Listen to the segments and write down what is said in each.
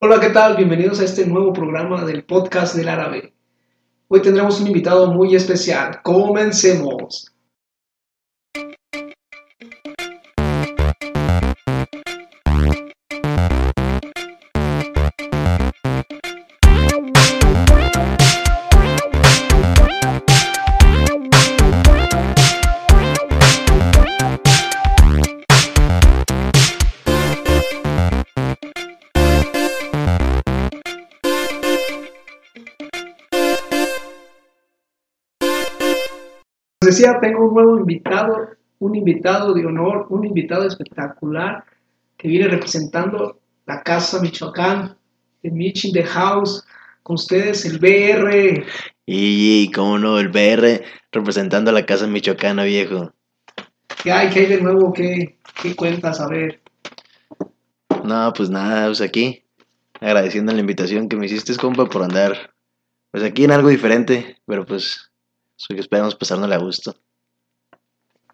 Hola, ¿qué tal? Bienvenidos a este nuevo programa del podcast del árabe. Hoy tendremos un invitado muy especial. Comencemos. Decía, tengo un nuevo invitado, un invitado de honor, un invitado espectacular que viene representando la Casa Michoacán, de Mich in the House, con ustedes el BR. Y, cómo no, el BR representando a la Casa Michoacana, viejo. ¿Qué hay, qué hay de nuevo? ¿Qué, qué cuentas? A ver. No, pues nada, pues aquí, agradeciendo la invitación que me hiciste, compa, por andar, pues aquí en algo diferente, pero pues esperamos pasárnosla a gusto.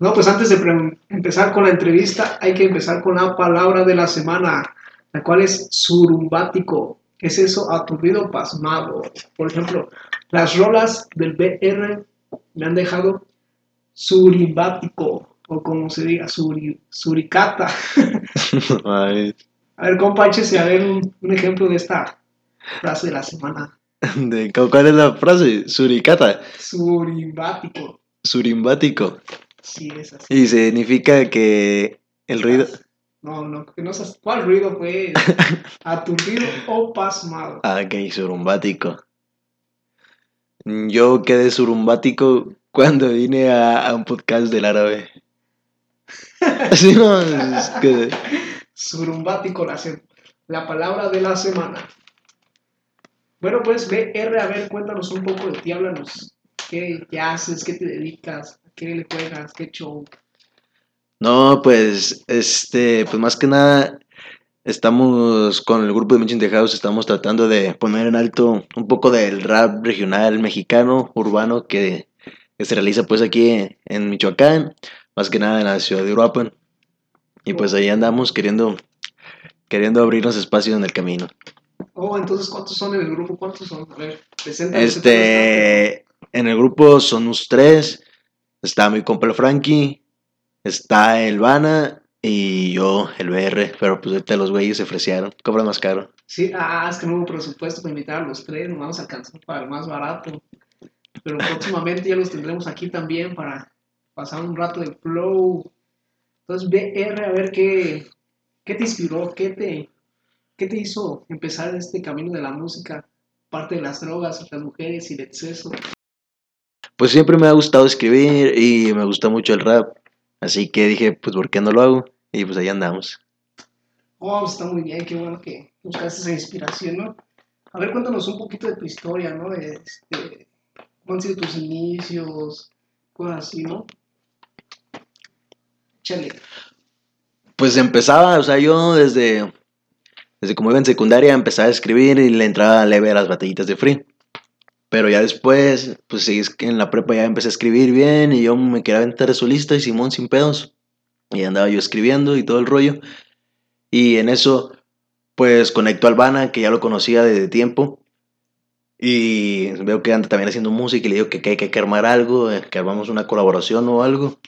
No, pues antes de empezar con la entrevista, hay que empezar con la palabra de la semana, la cual es surumbático. ¿Qué es eso? Aturdido, pasmado. Por ejemplo, las rolas del BR me han dejado surimbático, o como se diga, suricata. a ver, compa, a ver un, un ejemplo de esta frase de la semana. De, ¿Cuál es la frase? Suricata. Surimbático. Surimbático. Sí, es así. Y significa que el ruido. No, no, que no sabes cuál ruido fue. Aturdido o pasmado. Ah, ok, surumbático. Yo quedé surumbático cuando vine a, un podcast del árabe. Así no, es que... Surumbático, la, la palabra de la semana. Bueno, pues BR, a ver, cuéntanos un poco de ti, háblanos. ¿Qué, haces? ¿Qué te dedicas? ¿A qué le juegas? ¿Qué show? No, pues, este, pues más que nada, estamos con el grupo de Mission the estamos tratando de poner en alto un poco del rap regional mexicano, urbano, que, se realiza pues aquí en Michoacán, más que nada en la ciudad de Uruapan. Y pues ahí andamos queriendo, queriendo abrirnos espacio en el camino. Oh, entonces, ¿cuántos son en el grupo? ¿Cuántos son? A ver, Este, en el grupo son unos tres. Está mi compa el Frankie, está el Vana y yo, el BR. Pero pues ahorita los güeyes se ofrecieron. Cobran más caro. Sí, ah, es que no hubo presupuesto para invitar a los tres. Nos vamos a alcanzar para el más barato. Pero próximamente ya los tendremos aquí también para pasar un rato de flow. Entonces, BR, a ver qué, qué te inspiró, qué te, ¿Qué te hizo empezar este camino de la música? Parte de las drogas, las mujeres y el exceso. Pues siempre me ha gustado escribir y me gusta mucho el rap. Así que dije, pues ¿por qué no lo hago? Y pues ahí andamos. Oh, pues, está muy bien, qué bueno que buscaste esa inspiración, ¿no? A ver, cuéntanos un poquito de tu historia, ¿no? Este, ¿Cómo han sido tus inicios? Cosas así, ¿no? Chale. Pues empezaba, o sea, yo desde desde como iba en secundaria empezaba a escribir y le entraba leve a las batallitas de free. Pero ya después, pues sí, es que en la prepa ya empecé a escribir bien y yo me quería aventar de solista y Simón sin pedos. Y andaba yo escribiendo y todo el rollo. Y en eso, pues conecto a Albana, que ya lo conocía desde tiempo. Y veo que anda también haciendo música y le digo que, hay que armar algo, eh, que armamos una colaboración o algo.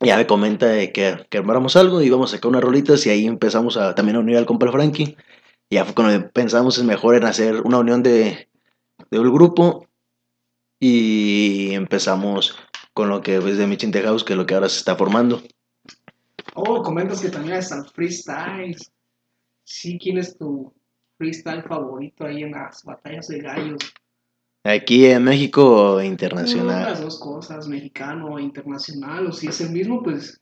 Ya me comenta que, que armáramos algo y vamos a sacar unas rolitas y ahí empezamos a también a unir al compa Frankie ya fue cuando pensamos es mejor en hacer una unión de, de un grupo y empezamos con lo que es de Michin House, que es lo que ahora se está formando. Oh, comentas que también están freestyles. Sí, ¿quién es tu freestyle favorito ahí en las batallas de gallos? Aquí en México internacional. las dos cosas, mexicano o internacional, o si es el mismo, pues.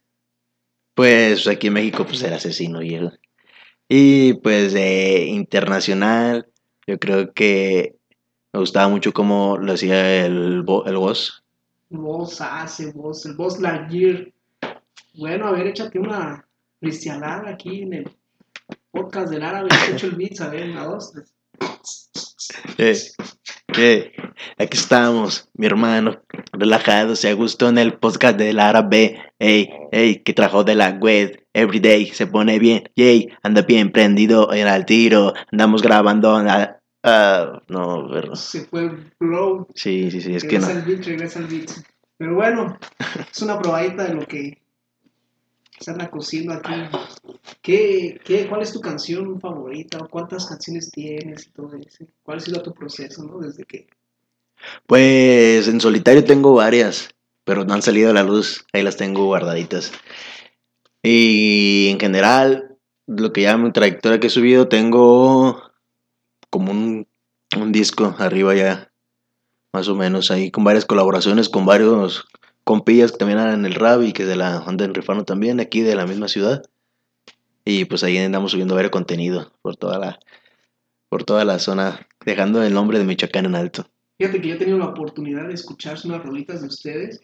Pues aquí en México, pues el asesino y el, y pues de internacional, yo creo que me gustaba mucho cómo lo hacía el, el boss. Boss hace, boss, el boss Lightyear. Bueno, a ver, échate una cristianada aquí en el podcast del árabe. hecho el beat, a ver, una, dos, tres. Eh, eh, aquí estamos, mi hermano, relajado, se gustó en el podcast del árabe. Ey, ey, que trajo de la web everyday se pone bien, yay, anda bien prendido en al tiro, andamos grabando, ah, ah, no, pero... Se fue el flow. Sí, sí, sí, es que regresa no. el beat, regresa el beat. Pero bueno, es una probadita de lo que se anda cociendo aquí. ¿Qué, qué, ¿Cuál es tu canción favorita? ¿O ¿Cuántas canciones tienes y todo eso? ¿Cuál ha sido tu proceso, no? Desde que... Pues en solitario tengo varias, pero no han salido a la luz, ahí las tengo guardaditas. Y en general, lo que ya mi trayectoria que he subido, tengo como un, disco arriba ya, más o menos, ahí con varias colaboraciones con varios compillas que también en el rap y que de la andan rifando también, aquí de la misma ciudad. Y pues ahí andamos subiendo varios contenido por toda la, por toda la zona, dejando el nombre de Michoacán en alto. Fíjate que yo he tenido la oportunidad de escuchar unas rolitas de ustedes.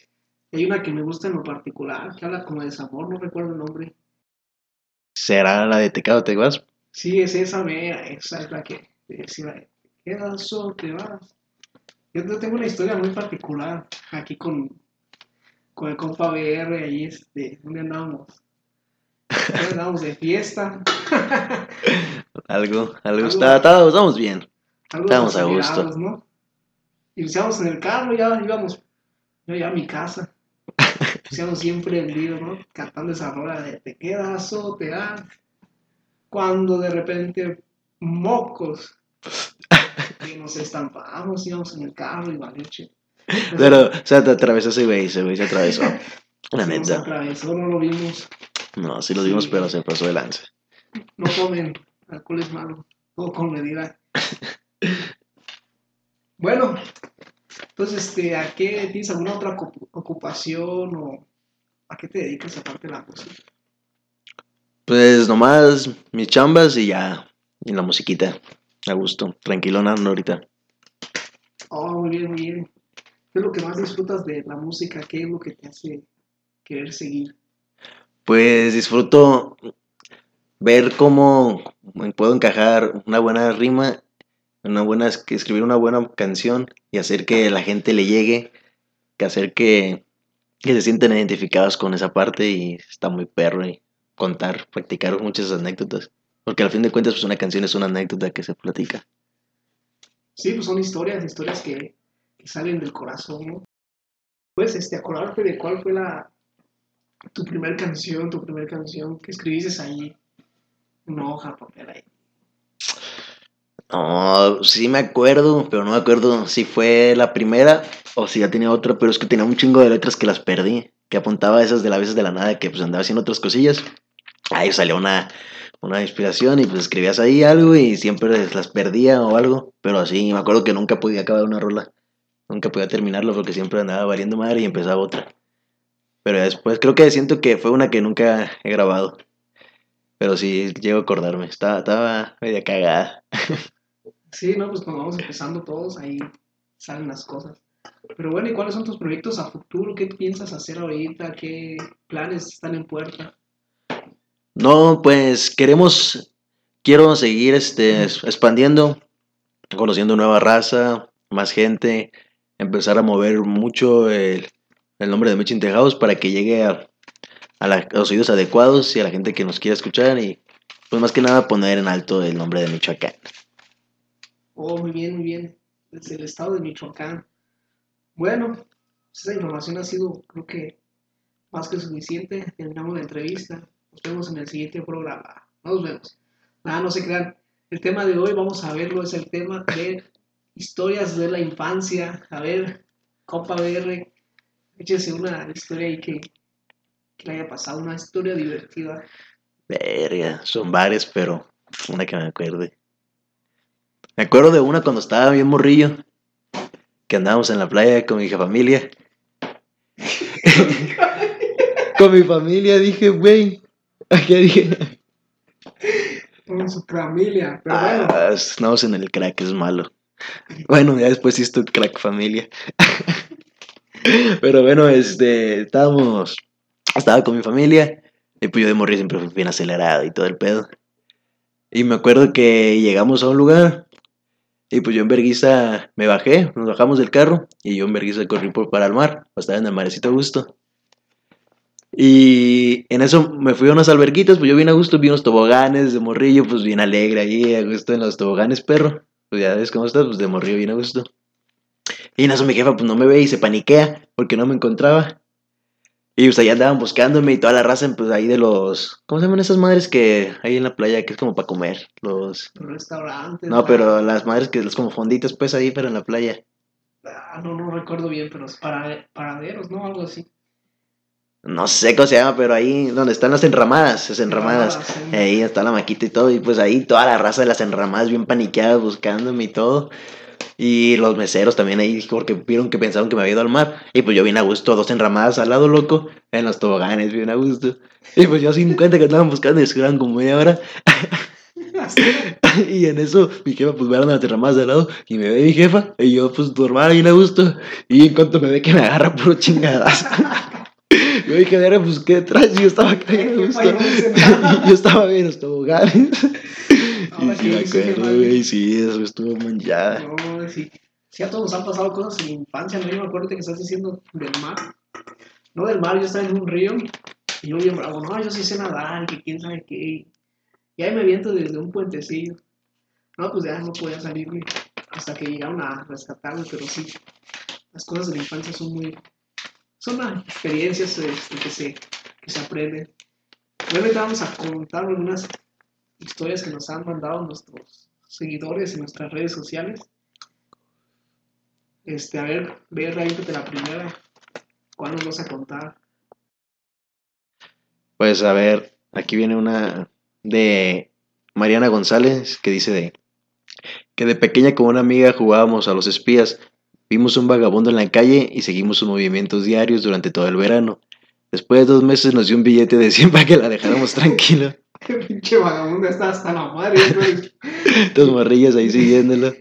Hay una que me gusta en lo particular, que habla como de desamor, no recuerdo el nombre. ¿Será la de Tecado Te Vas? Sí, es esa mera, esa es la que te decía, ¿te quedas o te vas? Yo te- tengo una historia muy particular aquí con, con el compa BR, ahí este, ¿dónde andamos? ¿Dónde andamos de fiesta? Algo, algo, Algo- está, está- estamos bien. Algo Estábamos a gusto. Iniciamos en el carro, ya íbamos, yo ya a mi casa. Iniciamos siempre prendido, ¿no? Cantando esa rola de te quedas o te das. Cuando de repente, mocos, que nos estampamos, íbamos en el carro y valeche. Pero, o sea, te atravesó ese güey, ese güey se atravesó. La Se nos neta. atravesó, no lo vimos. No, sí lo vimos, Sí. pero se pasó de lanza. No tomen, alcohol es malo, todo con medida. Bueno, entonces, este, ¿a qué tienes alguna otra ocu- ocupación o a qué te dedicas aparte de la música? Pues nomás mis chambas y ya. Y la musiquita. A gusto. Tranquilona ando ahorita. Oh, muy bien, muy bien. ¿Qué es lo que más disfrutas de la música? ¿Qué es lo que te hace querer seguir? Pues disfruto ver cómo puedo encajar una buena rima, una buena, escribir una buena canción y hacer que la gente le llegue, que hacer que, que se sientan identificados con esa parte y está muy perro y contar, practicar muchas anécdotas. Porque al fin de cuentas, pues una canción es una anécdota que se platica. Sí, pues son historias, historias que, salen del corazón, ¿no? Pues, este, acordarte de cuál fue la, tu primer canción, tu primer canción que escribiste ahí, una hoja, papel ahí. No, sí me acuerdo, pero no me acuerdo si fue la primera o si ya tenía otra, pero es que tenía un chingo de letras que las perdí, que apuntaba esas de la veces de la nada, que pues andaba haciendo otras cosillas. Ahí salió una, una inspiración y pues escribías ahí algo y siempre las perdía o algo, pero así me acuerdo que nunca podía acabar una rola, nunca podía terminarlo porque siempre andaba valiendo madre y empezaba otra. Pero después creo que siento que fue una que nunca he grabado. Pero sí, llego a acordarme, estaba, estaba media cagada. Sí, no, pues cuando vamos empezando todos, ahí salen las cosas. Pero bueno, ¿y cuáles son tus proyectos a futuro? ¿Qué piensas hacer ahorita? ¿Qué planes están en puerta? No, pues queremos, quiero seguir este, es- expandiendo, conociendo nueva raza, más gente, empezar a mover mucho el, el nombre de Michin House para que llegue a, a los oídos adecuados y a la gente que nos quiera escuchar y pues más que nada poner en alto el nombre de Michoacán. Oh, muy bien, muy bien. Desde el estado de Michoacán. Bueno, pues esa información ha sido, creo que, más que suficiente. Terminamos la entrevista. Nos vemos en el siguiente programa. Nos vemos. Nada, no se crean. El tema de hoy, vamos a verlo, es el tema de historias de la infancia. A ver, compa BR, échese una historia ahí que, que le haya pasado, una historia divertida. Verga, son varias, pero una que me acuerde. Me acuerdo de una cuando estaba bien morrillo, que andábamos en la playa con mi familia. con mi familia dije, güey, ¿qué dije? Con su familia. Pero bueno, Ah, andamos en el crack, es malo. Bueno, ya después hizo crack familia. Pero bueno, este, estábamos, estaba con mi familia, y pues yo de morir siempre fui bien acelerado y todo el pedo. Y me acuerdo que llegamos a un lugar, y pues yo en vergüenza me bajé, nos bajamos del carro, y yo en vergüenza corrí por, para el mar, estaba en el marecito a gusto. Y en eso me fui a unas alberguitas, pues yo bien a gusto, vi unos toboganes de morrillo, pues bien alegre ahí, a gusto en los toboganes, perro. Pues ya ves cómo estás, pues de morrillo bien a gusto. Y en eso mi jefa pues no me ve y se paniquea porque no me encontraba. Y pues ahí andaban buscándome y toda la raza, pues ahí de los... ¿Cómo se llaman esas madres que hay en la playa que es como para comer? Los... Restaurantes. No, pero las madres que es como fonditas pues ahí, pero en la playa. Ah, no, no recuerdo bien, pero es para, paraderos, ¿no? Algo así. No sé cómo se llama, pero ahí donde están las enramadas, las enramadas. Sí. Ahí está la maquita y todo. Y pues ahí toda la raza de las enramadas bien paniqueadas buscándome y todo. Y los meseros también ahí, porque vieron que pensaron que me había ido al mar. Y pues yo bien a gusto, dos enramadas al lado loco, en los toboganes, bien a gusto. Y pues yo sin cuenta que estaban buscando y esperaban como media hora. Y en eso mi jefa pues vean las enramadas de al lado y me ve mi jefa. Y yo pues normal, bien a gusto. Y en cuanto me ve que me agarra puro chingadazo. Yo dije, "Verga, pues qué traes, yo estaba acá bien a gusto. Yo estaba bien en los toboganes. Y sí que me acuerdo, güey, sí, eso estuvo manchada. No, sí. Sí, a todos nos han pasado cosas en la infancia, ¿no? Yo me acuerdo que estás diciendo del mar. No del mar, yo estaba en un río y yo bien bravo, no, yo sí sé nadar, que quién sabe qué. Y ahí me viento desde un puentecillo. No, pues ya no podía salirme hasta que llegaron a rescatarme, pero sí, las cosas de la infancia son muy... Son las experiencias este, que, se, que se aprenden. Ahorita vamos a contar algunas historias que nos han mandado nuestros seguidores en nuestras redes sociales. Este, a ver, ve, de la primera. ¿Cuál nos vas a contar? Pues a ver, aquí viene una de Mariana González que dice de que de pequeña con una amiga jugábamos a los espías, vimos un vagabundo en la calle y seguimos sus movimientos diarios durante todo el verano. Después de dos meses nos dio un billete de 100 para que la dejáramos tranquila. Qué pinche vagabundo está hasta la madre. ¿no? Dos morrillas ahí siguiéndolo.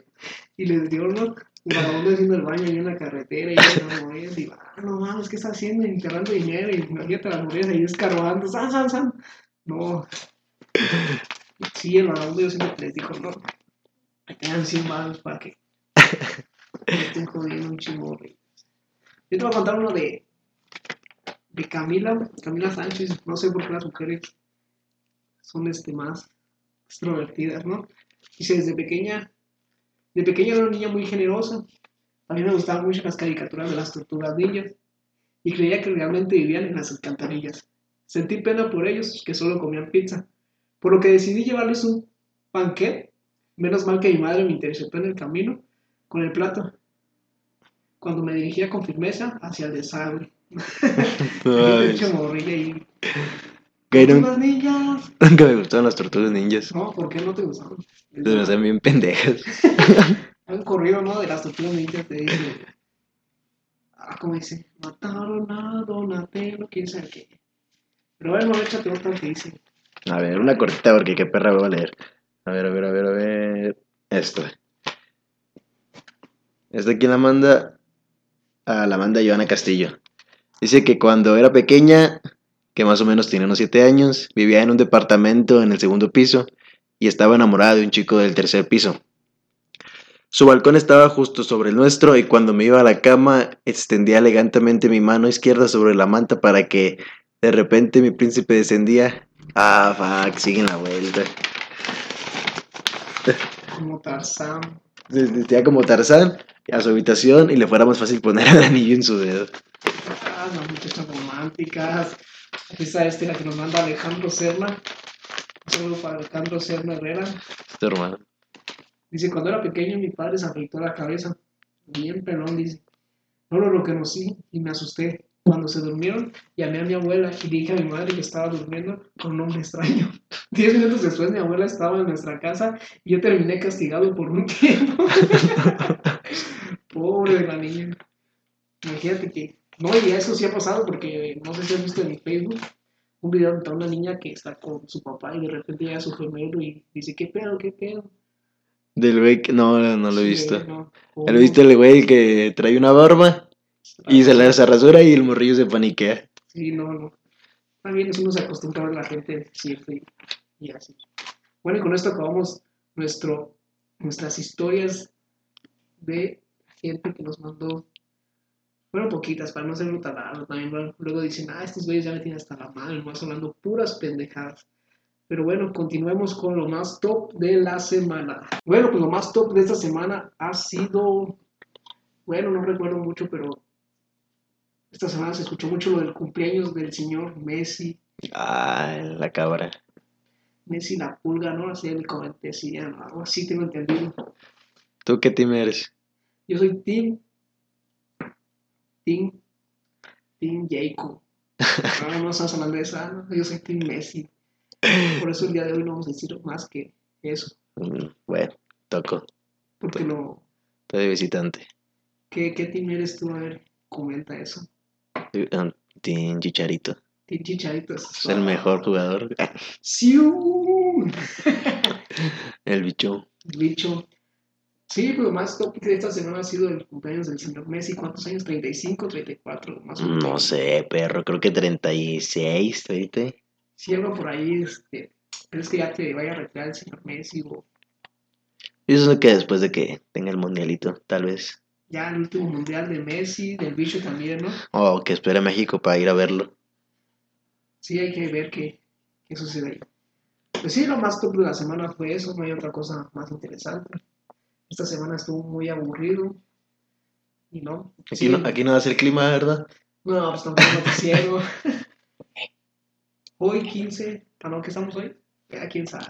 Y les dio uno, un vagabundo haciendo el baño ahí en la carretera. Y las morrillas, y ah, no mames, ¿qué está haciendo? Enterrando dinero. Y imagínate las morrillas ahí escarbando. ¡San, san, san! No. Sí, el vagabundo yo siempre les dijo, no. Ahí tengan 100 baros para que me estén jodiendo un chingo. Yo te voy a contar uno de, de Camila, Camila Sánchez. No sé por qué las mujeres son este, más extrovertidas, ¿no? Dice, desde pequeña, de pequeña era una niña muy generosa. A mí me gustaban mucho las caricaturas de las tortugas ninjas y creía que realmente vivían en las alcantarillas. Sentí pena por ellos, que solo comían pizza, por lo que decidí llevarles un panqué. Menos mal que mi madre me interceptó en el camino con el plato, cuando me dirigía con firmeza hacia el desagüe. Y... que no- "Tortugas ninjas! Nunca me gustaron las tortugas ninjas. No, ¿por qué no te gustaron? Se me hacen bien pendejas. Han corrido, ¿no? De las tortugas ninjas te dice. Ah, ¿cómo dice? Mataron a Donatello, quién sabe qué. Pero bueno, échate otra que dice. A ver, una cortita porque qué perra voy a leer. A ver, a ver, a ver, a ver. Esto. Esta quién la manda. Ah, la manda Joana Castillo. Dice que cuando era pequeña, que más o menos tenía unos 7 años, vivía en un departamento en el segundo piso y estaba enamorada de un chico del tercer piso. Su balcón estaba justo sobre el nuestro y cuando me iba a la cama extendía elegantemente mi mano izquierda sobre la manta para que de repente mi príncipe descendía. Ah, fuck, siguen la vuelta. Como Tarzán. Se vestía como Tarzán a su habitación y le fuera más fácil poner el anillo en su dedo. Ah, las muchachas románticas. Está este, la que nos manda Alejandro Serna. Un saludo para Alejandro Serna Herrera. Este hermano. Dice, cuando era pequeño mi padre se afeitó la cabeza. Bien pelón, dice. No lo reconocí y me asusté. Cuando se durmieron, llamé a mi abuela y dije a mi madre que estaba durmiendo con un hombre extraño. Diez minutos después mi abuela estaba en nuestra casa y yo terminé castigado por un tiempo. Pobre de la niña. Imagínate que... No, y eso sí ha pasado porque no sé si has visto en Facebook un video donde está una niña que está con su papá y de repente llega su gemelo y dice, ¿qué pedo, qué pedo? Del güey que. No, no lo he Sí, visto. no. ¿Lo he visto el güey que trae una barba y se la se rasura y el morrillo se paniquea? Sí, no, no. También es uno se acostumbra a la gente siempre y así. Bueno, y con esto acabamos nuestro, nuestras historias de gente que nos mandó Fueron poquitas, para no hacerlo tan largo también. bueno, Luego dicen, ah, estos güeyes ya me tienen hasta la madre, más hablando puras pendejadas. Pero bueno, continuemos con lo más top de la semana. Bueno, pues lo más top de esta semana ha sido, bueno, no recuerdo mucho, pero esta semana se escuchó mucho lo del cumpleaños del señor Messi. Ah, la cabra. Messi la pulga, ¿no? Así el comenté, sí, algo así tengo entendido. ¿Tú qué team eres? Yo soy Team. Team. Team Jacob. Ahora no estamos hablando de esa, ¿no? Yo soy Team Messi. Por eso el día de hoy no vamos a decir más que eso. Mm, Bueno, toco. Porque no. Estoy de visitante. ¿Qué, qué team eres tú? A ver, comenta eso. Ah, Team Chicharito. Team Chicharito Es el mejor jugador. ¡Siu! El bicho. Bicho. Sí, pues lo más top de esta semana ha sido el cumpleaños del señor Messi. ¿Cuántos años? ¿35, 34? Más o menos. No sé, perro. Creo que 36, 30. Si algo por ahí, este, ¿crees que ya te vaya a retirar el señor Messi? O Yo sé que después de que tenga el mundialito, tal vez. ya el último mundial de Messi, del bicho también, ¿no? O que espere a México para ir a verlo. Sí, hay que ver qué, qué sucede ahí. Pues sí, lo más top de la semana fue eso, no hay otra cosa más interesante. Esta semana estuvo muy aburrido. Y no. Aquí, sí, no, aquí no va a ser clima, ¿verdad? No, pues tampoco noticiero. Hoy 15, ¿a no que estamos hoy? Ya quién sabe.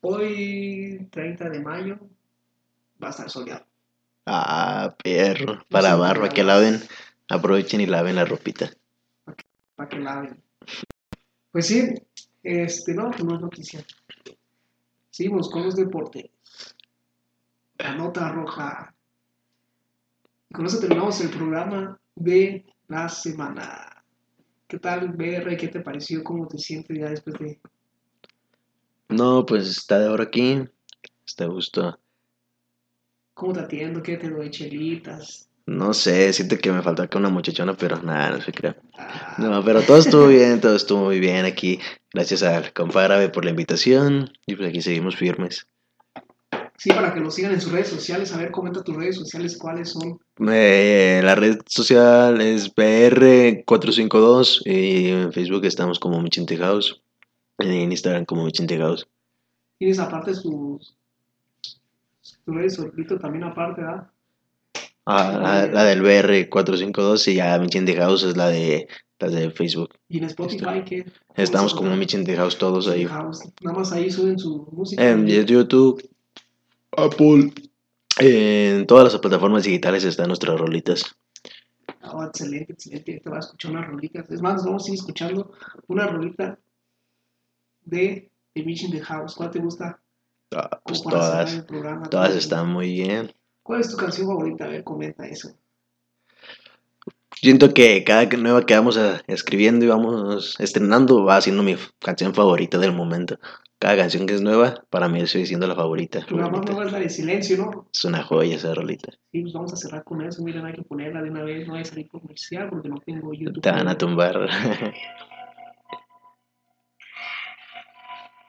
Hoy 30 de mayo va a estar soleado. Ah, perro. Para barba, para que laven. Aprovechen y laven la ropita. para que la vean. Pues sí, este, no, pues no es noticia. Seguimos con los deportes. La nota roja. Y con eso terminamos el programa de la semana. ¿Qué tal, BR? ¿Qué te pareció? ¿Cómo te sientes ya después de... No, pues está de ahora aquí. Está a gusto. ¿Cómo te atiendo? ¿Qué te doy? ¿Chelitas? No sé, siento que me falta acá una muchachona, pero nada, no se crea. Ah, No, pero todo estuvo bien, todo estuvo muy bien aquí. Gracias al compa árabe por la invitación. Y pues aquí seguimos firmes. Sí, para que lo sigan en sus redes sociales. A ver, comenta tus redes sociales, cuáles son. Eh, la red social es BR452 y en Facebook estamos como Michente House. En Instagram como Michente House. Tienes aparte sus... Tus redes solito también aparte, ¿verdad? Ah, la, la del BR452 y ya Michente House es la de, la de Facebook. Y en Spotify, que Estamos como Michente House todos ahí. House. Nada más ahí suben su música. En YouTube, Apple, en todas las plataformas digitales están nuestras rolitas. Oh, excelente, excelente. Te voy a escuchar unas rolitas. Es más, vamos a ir escuchando una rolita de The in the House. ¿Cuál te gusta? Ah, pues todas, programa. todas están muy bien. ¿Cuál es tu canción favorita? A ver, comenta eso. Siento que cada nueva que vamos a- escribiendo y vamos estrenando va siendo mi canción favorita del momento. Cada canción que es nueva, para mí sigue siendo la favorita. Tu más favorita. nueva es la de Silencio, ¿no? Es una joya esa rolita. Sí, pues vamos a cerrar con eso. Miren, hay que ponerla de una vez. No hay salir comercial porque no tengo YouTube. Te van a tumbar.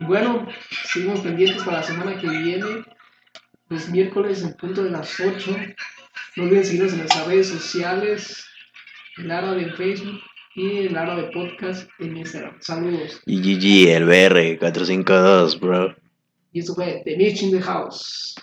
Bueno, seguimos pendientes para la semana que viene, los miércoles en punto de las 8. No olviden seguirnos en nuestras redes sociales, el árabe en Facebook y el árabe podcast en Instagram. Saludos. y GG, el BR452, bro. Y esto fue The Mitch in the House.